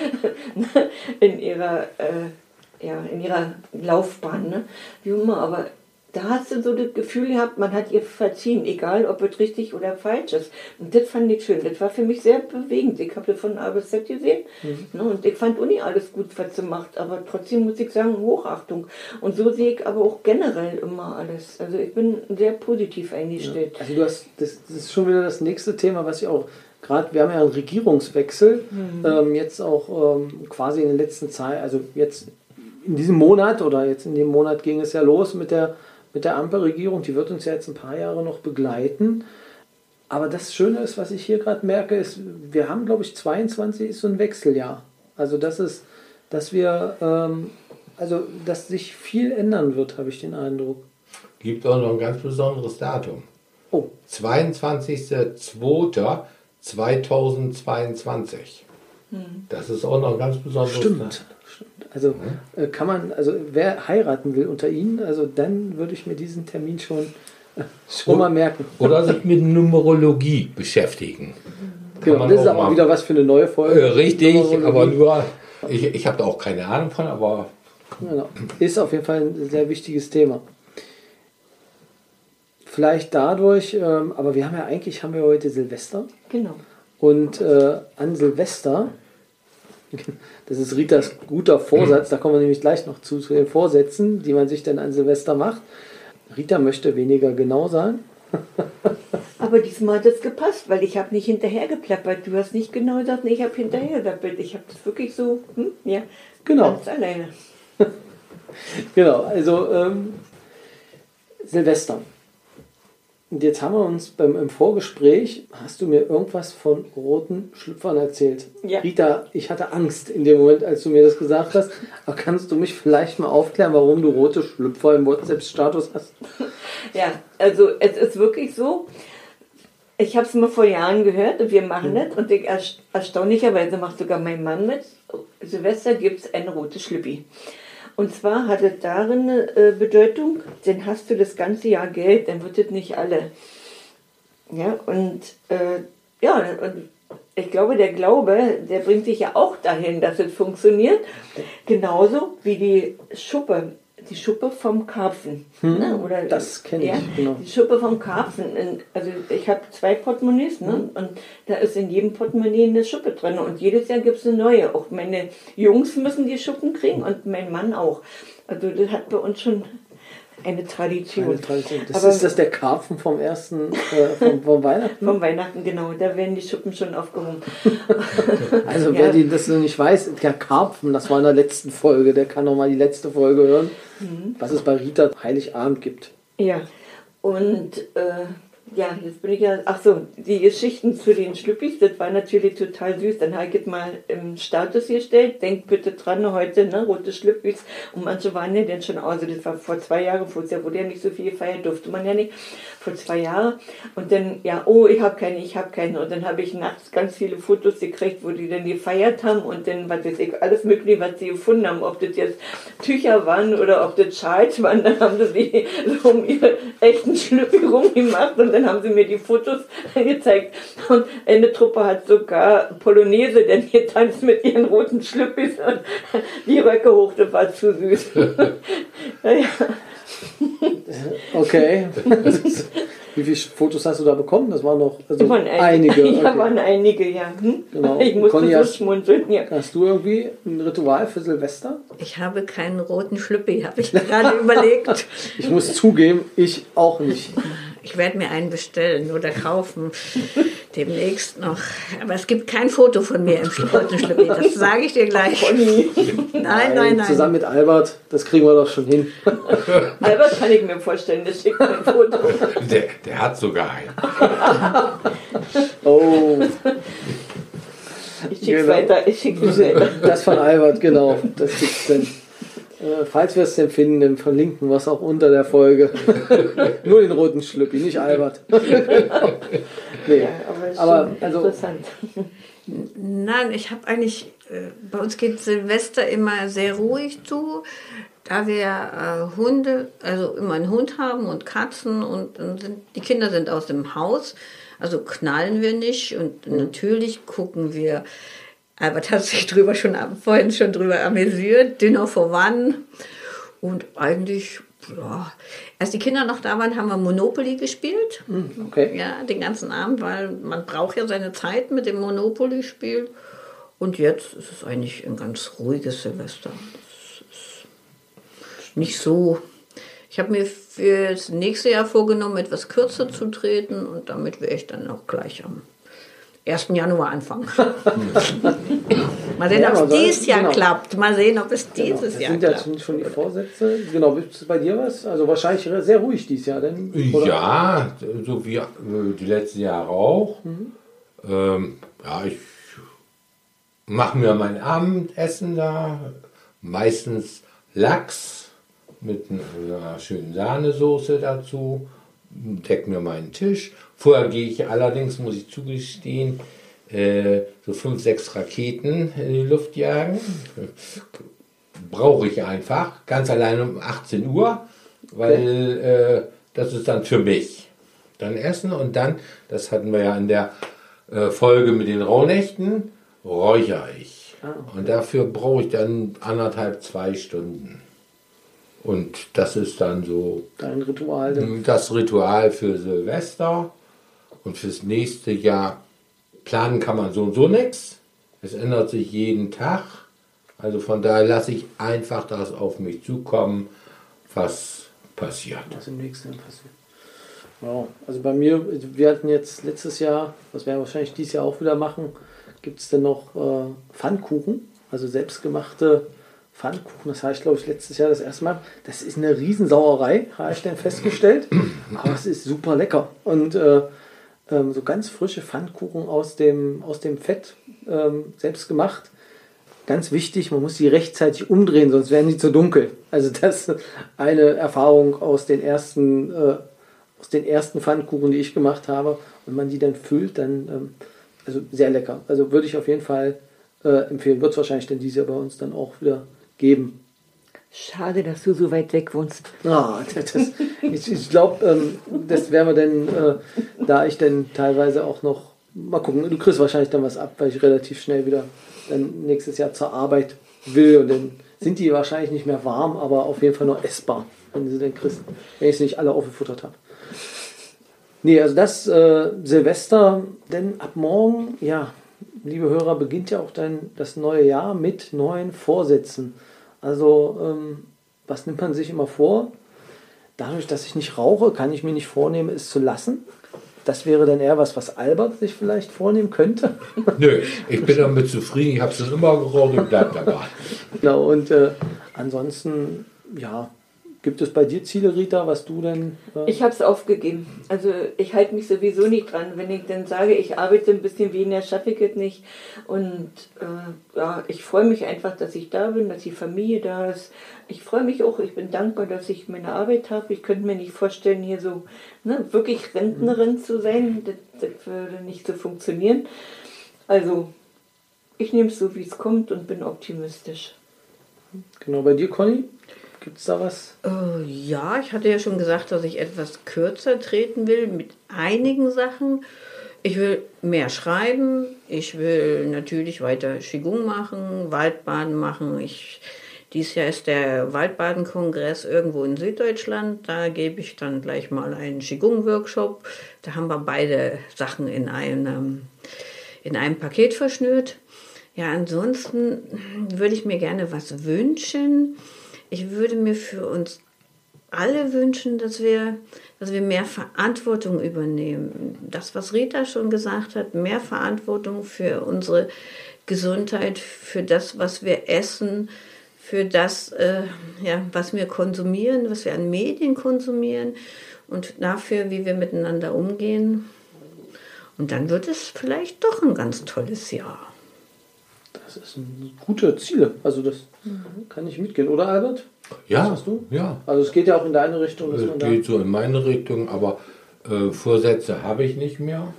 [LAUGHS] in ihrer äh, ja, in ihrer Laufbahn. Ne? Wie immer, aber da hast du so das Gefühl gehabt, man hat ihr verziehen, egal ob es richtig oder falsch ist. Und das fand ich schön. Das war für mich sehr bewegend. Ich habe das von A bis Z gesehen. Ne? Und ich fand Uni alles gut, was sie macht. Aber trotzdem muss ich sagen, Hochachtung. Und so sehe ich aber auch generell immer alles. Also ich bin sehr positiv eingestellt. Also du hast, das, das ist schon wieder das nächste Thema, was ich auch gerade, wir haben ja einen Regierungswechsel, ähm, jetzt auch ähm, quasi in der letzten Zeit, also jetzt in diesem Monat oder jetzt in dem Monat ging es ja los mit der, mit der Ampelregierung, die wird uns ja jetzt ein paar Jahre noch begleiten. Aber das Schöne ist, was ich hier gerade merke, ist, wir haben, glaube ich, 22 ist so ein Wechseljahr. Also das ist, dass wir, ähm, also dass sich viel ändern wird, habe ich den Eindruck. Gibt auch noch ein ganz besonderes Datum. Oh, 22.02.2022. Das ist auch noch ein ganz besonderes Stimmt. Datum. Also äh, kann man, also wer heiraten will unter Ihnen, also dann würde ich mir diesen Termin schon, äh, schon mal merken. Oder sich mit Numerologie beschäftigen. Genau, man das ist auch aber mal. wieder was für eine neue Folge. Äh, richtig, aber nur, ich, ich habe da auch keine Ahnung von, aber Genau. Ist auf jeden Fall ein sehr wichtiges Thema. Vielleicht dadurch, ähm, aber wir haben ja eigentlich haben wir heute Silvester Genau. und äh, an Silvester, das ist Ritas guter Vorsatz, da kommen wir nämlich gleich noch zu, zu den Vorsätzen, die man sich dann an Silvester macht. Rita möchte weniger genau sein. [LAUGHS] Aber diesmal hat es gepasst, weil ich habe nicht hinterher geplappert. Du hast nicht genau gesagt, nee, ich habe hinterher geplappert. Ich habe das wirklich so, hm, ja, Genau. ganz alleine. [LAUGHS] Genau, also ähm, Silvester. Und jetzt haben wir uns beim, im Vorgespräch, hast du mir irgendwas von roten Schlüpfern erzählt. Ja. Rita, ich hatte Angst in dem Moment, als du mir das gesagt hast. Aber kannst du mich vielleicht mal aufklären, warum du rote Schlüpfer im WhatsApp-Status hast? [LAUGHS] Ja, also es ist wirklich so. Ich habe es mal vor Jahren gehört und wir machen das und ich, erst- erstaunlicherweise macht sogar mein Mann mit. Silvester gibt es ein rotes Schlüppi. Und zwar hat es darin eine äh, Bedeutung, denn hast du das ganze Jahr Geld, dann wird es nicht alle. Ja, und äh, ja, und ich glaube, der Glaube, der bringt sich ja auch dahin, dass es funktioniert. Genauso wie die Schuppe, die Schuppe vom Karpfen. Hm, ne? Oder, das kenne ich, ja, genau. Die Schuppe vom Karpfen. Also ich habe zwei Portemonnaies ne? Hm. und da ist in jedem Portemonnaie eine Schuppe drin. Und jedes Jahr gibt es eine neue. Auch meine Jungs müssen die Schuppen kriegen und mein Mann auch. Also das hat bei uns schon eine Tradition. Eine Tradition. Das Aber- ist das der Karpfen vom ersten, äh, vom, vom Weihnachten. Vom Weihnachten, genau. Da werden die Schuppen schon aufgehoben. [LAUGHS] Also Ja. wer die, das noch nicht weiß, der Karpfen, das war in der letzten Folge, der kann noch mal die letzte Folge hören, Mhm. was es bei Rita Heiligabend gibt. Ja, und äh, ja, jetzt bin ich ja, ach so, die Geschichten zu den Schlüppis, das war natürlich total süß. Dann habe ich mal im Status gestellt, denkt bitte dran, heute, ne, rote Schlüppis. Und manche waren ja dann schon, also das war vor zwei Jahren, vorher Jahr wurde ja nicht so viel gefeiert, durfte man ja nicht, vor zwei Jahren. Und dann, ja, oh, ich habe keine, ich habe keine. Und dann habe ich nachts ganz viele Fotos gekriegt, wo die dann gefeiert haben und dann, was weiß ich, alles mögliche, was sie gefunden haben, ob das jetzt Tücher waren oder ob das Schals waren, dann haben sie so um ihre echten Schlüppi rumgemacht und dann haben sie mir die Fotos [LAUGHS] gezeigt. Und eine Truppe hat sogar Polonaise denn getanzt mit ihren roten Schlüppis und [LAUGHS] die Röcke hoch, das war zu süß. [LAUGHS] naja, Okay. Wie viele Fotos hast du da bekommen? Das waren noch also waren einige. Ja, Okay. waren einige, ja. Hm? Genau. Ich musste Conny, so hast- schmunzeln, ja. Hast du irgendwie ein Ritual für Silvester? Ich habe keinen roten Schlüppi, habe ich gerade überlegt. Ich muss zugeben, ich auch nicht. Ich werde mir einen bestellen oder kaufen. [LAUGHS] Demnächst noch. Aber es gibt kein Foto von mir im roten Schlüppi. Das [LAUGHS] sage ich dir gleich. Nein, nein, nein. Zusammen mit Albert, das kriegen wir doch schon hin. [LAUGHS] Albert kann ich mir vorstellen, der schickt mir ein Foto. Der, der hat sogar einen. Oh, Ich schick's Genau. weiter, ich schick's weiter. das von Albert, genau. Das gibt's denn. Äh, falls wir es denn finden, dann verlinken wir es auch unter der Folge. [LAUGHS] Nur den roten Schlüppi, nicht Albert. [LAUGHS] nee. Ja, aber, ist Aber, schon also- interessant. Nein, ich habe eigentlich, äh, bei uns geht Silvester immer sehr ruhig zu, da wir äh, Hunde, also immer einen Hund haben und Katzen und dann sind, die Kinder sind aus dem Haus, also knallen wir nicht und natürlich gucken wir, Albert hat sich drüber schon vorhin schon drüber amüsiert, Dinner for One und eigentlich, ja, als die Kinder noch da waren, haben wir Monopoly gespielt. Okay. Ja, den ganzen Abend, weil man braucht ja seine Zeit mit dem Monopoly-Spiel. Und jetzt ist es eigentlich ein ganz ruhiges Silvester. Es ist nicht so. Ich habe mir für das nächste Jahr vorgenommen, etwas kürzer zu treten und damit wäre ich dann auch gleich am 1. Januar anfangen. Mal sehen, Ja, ob es dieses Jahr genau. klappt. Mal sehen, ob es Genau. dieses Das Jahr sind ja klappt. schon, schon die Vorsätze. Genau, ist es bei dir was? Also wahrscheinlich sehr ruhig dieses Jahr, denn? oder? Ja, so wie äh, die letzten Jahre auch. Mhm. Ähm, ja, ich mache mir mein Abendessen da. Meistens Lachs mit einer schönen Sahnesoße dazu. Deck mir meinen Tisch. Vorher gehe ich allerdings, muss ich zugestehen, äh, so fünf, sechs Raketen in die Luft jagen. Brauche ich einfach. Ganz allein um 18 Uhr, weil äh, das ist dann für mich. Dann essen und dann, das hatten wir ja in der äh, Folge mit den Rauhnächten, räuchere ich. Und dafür brauche ich dann anderthalb, zwei Stunden. Und das ist dann so Dein Ritual. denn? das Ritual für Silvester und fürs nächste Jahr. Planen kann man so und so nichts. Es ändert sich jeden Tag. Also von daher lasse ich einfach das auf mich zukommen, was passiert. was im nächsten Jahr passiert. Wow. Also bei mir, wir hatten jetzt letztes Jahr, was wir wahrscheinlich dieses Jahr auch wieder machen, gibt es dann noch äh, Pfannkuchen, also selbstgemachte Pfannkuchen. Das habe ich, glaube ich, letztes Jahr das erste Mal. Das ist eine Riesensauerei, habe ich dann festgestellt. Aber es ist super lecker. Und äh, ähm, so ganz frische Pfannkuchen aus dem, aus dem Fett ähm, selbst gemacht. Ganz wichtig, man muss sie rechtzeitig umdrehen, sonst werden sie zu dunkel. Also das ist eine Erfahrung aus den ersten, äh, aus den ersten Pfannkuchen, die ich gemacht habe. Wenn man die dann füllt, dann ähm, also sehr lecker. Also würde ich auf jeden Fall äh, empfehlen. Wird es wahrscheinlich dann dieses Jahr bei uns dann auch wieder geben. Schade, dass du so weit weg wohnst. Ah, das, das, ich ich glaube, ähm, das werden wir denn, äh, da ich denn teilweise auch noch, mal gucken, du kriegst wahrscheinlich dann was ab, weil ich relativ schnell wieder dann nächstes Jahr zur Arbeit will und dann sind die wahrscheinlich nicht mehr warm, aber auf jeden Fall nur essbar, wenn sie denn kriegst, wenn ich sie nicht alle aufgefuttert habe. Nee, also das äh, Silvester, denn ab morgen, ja, liebe Hörer, beginnt ja auch dann das neue Jahr mit neuen Vorsätzen. Also, ähm, was nimmt man sich immer vor? Dadurch, dass ich nicht rauche, kann ich mir nicht vornehmen, es zu lassen. Das wäre dann eher was, was Albert sich vielleicht vornehmen könnte. [LAUGHS] Nö, ich bin damit zufrieden. Ich habe es immer geraucht und bleibt dabei. genau, und äh, ansonsten, ja, gibt es bei dir Ziele, Rita, was du denn. Äh, Ich habe es aufgegeben. Also ich halte mich sowieso nicht dran. Wenn ich dann sage, ich arbeite ein bisschen weniger, schaffe ich es nicht. Und äh, ja, ich freue mich einfach, dass ich da bin, dass die Familie da ist. Ich freue mich auch, ich bin dankbar, dass ich meine Arbeit habe. Ich könnte mir nicht vorstellen, hier so ne, wirklich Rentnerin zu sein. Das, das würde nicht so funktionieren. Also ich nehme es so, wie es kommt und bin optimistisch. genau, bei dir, Conny? Gibt es da was? Äh, ja, ich hatte ja schon gesagt, dass ich etwas kürzer treten will mit einigen Sachen. Ich will mehr schreiben. Ich will natürlich weiter Qigong machen, Waldbaden machen. Ich, dieses Jahr ist der Waldbaden-Kongress irgendwo in Süddeutschland. Da gebe ich dann gleich mal einen Qigong-Workshop. Da haben wir beide Sachen in einem, in einem Paket verschnürt. Ja, ansonsten würde ich mir gerne was wünschen. Ich würde mir für uns alle wünschen, dass wir, dass wir mehr Verantwortung übernehmen. Das, was Rita schon gesagt hat, mehr Verantwortung für unsere Gesundheit, für das, was wir essen, für das, äh, ja, was wir konsumieren, was wir an Medien konsumieren und dafür, wie wir miteinander umgehen. Und dann wird es vielleicht doch ein ganz tolles Jahr. Das ist ein gute Ziele. Also das kann ich mitgehen, oder Albert? Ja, Was hast du? ja. Also es geht ja auch in deine Richtung, dass Es geht so in meine Richtung, aber äh, Vorsätze habe ich nicht mehr.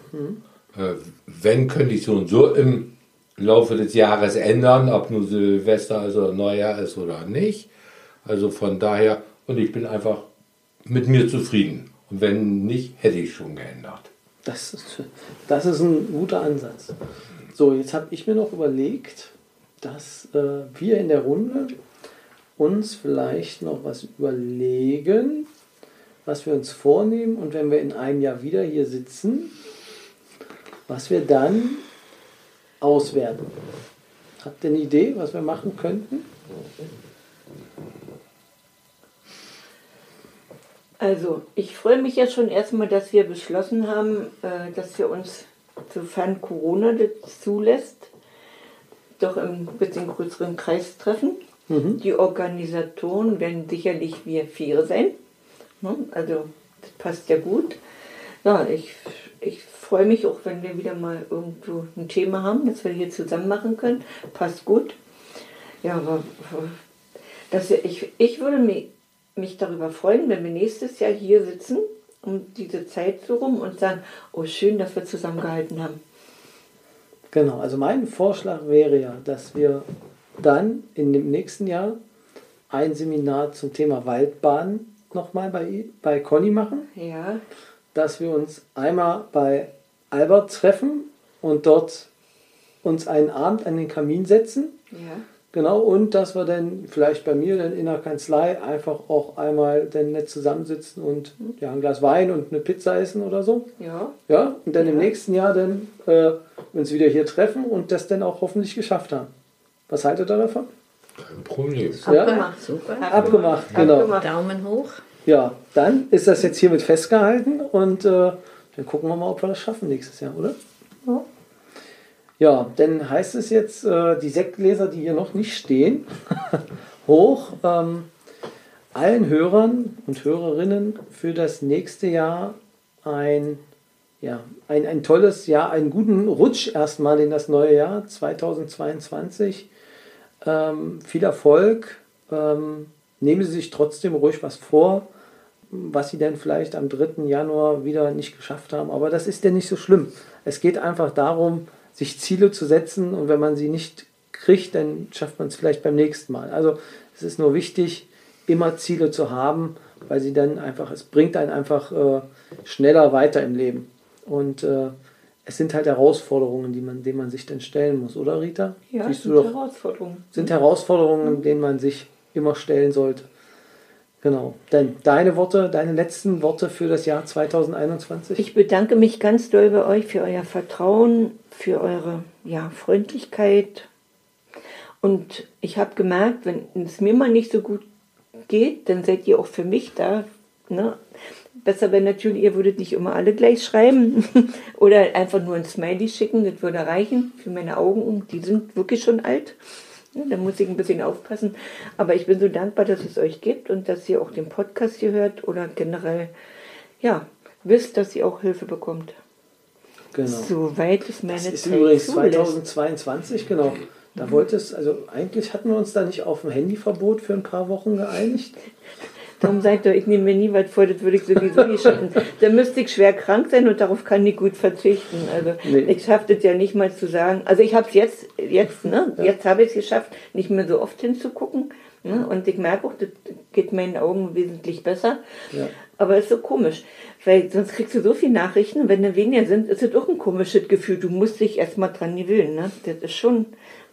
Äh, wenn, könnte ich so und so im Laufe des Jahres ändern, ob nur Silvester, also Neujahr ist oder nicht. Also von daher, und ich bin einfach mit mir zufrieden. Und wenn nicht, hätte ich schon geändert. Das ist, das ist ein guter Ansatz. So, jetzt habe ich mir noch überlegt, dass äh, wir in der Runde uns vielleicht noch was überlegen, was wir uns vornehmen und wenn wir in einem Jahr wieder hier sitzen, was wir dann auswerten. Habt ihr eine Idee, was wir machen könnten? Also, ich freue mich ja schon erstmal, dass wir beschlossen haben, äh, dass wir uns, sofern Corona das zulässt, doch im bisschen größeren Kreis treffen. Die Organisatoren werden sicherlich wir vier sein. Ne? Also, das passt ja gut. Ja, ich, ich freue mich auch, wenn wir wieder mal irgendwo ein Thema haben, das wir hier zusammen machen können. Passt gut. Ja, aber dass wir, ich, ich würde mich, mich darüber freuen, wenn wir nächstes Jahr hier sitzen, um diese Zeit so rum und sagen, oh schön, dass wir zusammengehalten haben. Genau, also mein Vorschlag wäre ja, dass wir dann in dem nächsten Jahr ein Seminar zum Thema Waldbahn nochmal bei, bei Conny machen, Ja, dass wir uns einmal bei Albert treffen und dort uns einen Abend an den Kamin setzen. ja. Genau, und dass wir dann vielleicht bei mir dann in der Kanzlei einfach auch einmal dann nett zusammensitzen und ja, ein Glas Wein und eine Pizza essen oder so. Ja, Ja, und dann im Ja. nächsten Jahr dann äh, uns wieder hier treffen und das dann auch hoffentlich geschafft haben. Was haltet ihr davon? Kein Problem. Ja. abgemacht. Super. Abgemacht, genau. Abgemacht. Daumen hoch. Ja, dann ist das jetzt hiermit festgehalten und äh, dann gucken wir mal, ob wir das schaffen nächstes Jahr, oder? Ja. Ja, dann heißt es jetzt, äh, die Sektgläser, die hier noch nicht stehen, [LAUGHS] hoch ähm, allen Hörern und Hörerinnen für das nächste Jahr ein, ja, ein, ein tolles Jahr, einen guten Rutsch erstmal in das neue Jahr 2022. Ähm, viel Erfolg. Ähm, nehmen Sie sich trotzdem ruhig was vor, was Sie denn vielleicht am 3. Januar wieder nicht geschafft haben. Aber das ist ja nicht so schlimm. Es geht einfach darum, sich Ziele zu setzen und wenn man sie nicht kriegt, dann schafft man es vielleicht beim nächsten Mal. Also es ist nur wichtig, immer Ziele zu haben, weil sie dann einfach, es bringt einen einfach äh, schneller weiter im Leben. Und äh, es sind halt Herausforderungen, die man, denen man sich dann stellen muss, oder Rita? Ja, Siehst sind Herausforderungen. sind Herausforderungen, denen man sich immer stellen sollte. Genau. Denn deine Worte, deine letzten Worte für das Jahr 2021? Ich bedanke mich ganz doll bei euch für euer Vertrauen, für eure ja, Freundlichkeit. Und ich habe gemerkt, wenn es mir mal nicht so gut geht, dann seid ihr auch für mich da. Ne? Besser wäre natürlich, ihr würdet nicht immer alle gleich schreiben [LAUGHS] oder einfach nur ein Smiley schicken, das würde reichen für meine Augen. Die sind wirklich schon alt. Ja, da muss ich ein bisschen aufpassen. Aber ich bin so dankbar, dass es euch gibt und dass ihr auch den Podcast hier hört oder generell, ja, wisst, dass ihr auch Hilfe bekommt. Genau. Soweit es meine Das ist Zeit übrigens zulässt. 2022, genau. Da wollte es, also eigentlich hatten wir uns da nicht auf ein Handyverbot für ein paar Wochen geeinigt. [LAUGHS] Darum sagt er, ich nehme mir nie was vor, das würde ich sowieso nicht schaffen. Da müsste ich schwer krank sein und darauf kann ich gut verzichten. Also Nee. ich schaffe das ja nicht mal zu sagen. Also ich habe es jetzt, jetzt, ne? Jetzt habe ich es geschafft, nicht mehr so oft hinzugucken. Ne? Und ich merke auch, das geht meinen Augen wesentlich besser. Ja. Aber es ist so komisch, weil sonst kriegst du so viele Nachrichten und wenn da weniger sind, ist es auch ein komisches Gefühl. Du musst dich erstmal dran gewöhnen. Ne? Das ist schon,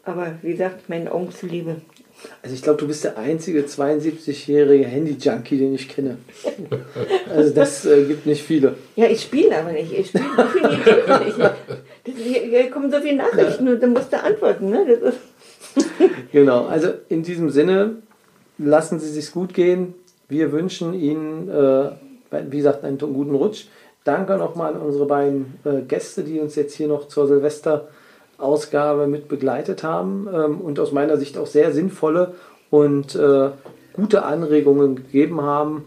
aber wie gesagt, meinen Augen zuliebe. Also ich glaube, du bist der einzige 72-jährige Handy-Junkie, den ich kenne. Also das äh, gibt nicht viele. Ja, ich spiele aber nicht. Ich spiele nicht. Hier, kommen so viele Nachrichten und dann musst du antworten. Ne? [LAUGHS] Genau, also in diesem Sinne, lassen Sie sich gut gehen. Wir wünschen Ihnen, äh, wie gesagt, einen guten Rutsch. Danke nochmal an unsere beiden äh, Gäste, die uns jetzt hier noch zur Silvesterausgabe mit begleitet haben ähm, und aus meiner Sicht auch sehr sinnvolle und äh, gute Anregungen gegeben haben,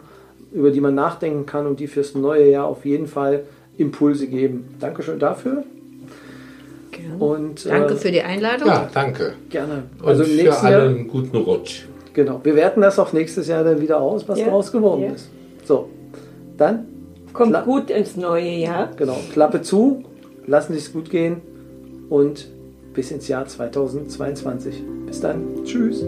über die man nachdenken kann und die fürs neue Jahr auf jeden Fall Impulse geben. Dankeschön dafür. Und, Danke äh, für die Einladung. Ja, danke. Gerne. Und Also im für alle Jahr. einen guten Rutsch. Genau, wir werten das auch nächstes Jahr dann wieder aus, was Ja, daraus geworden ja. ist. So, dann, kommt gut ins neue Jahr. genau, Klappe zu, lassen Sie es gut gehen und bis ins Jahr 2022. Bis dann, tschüss.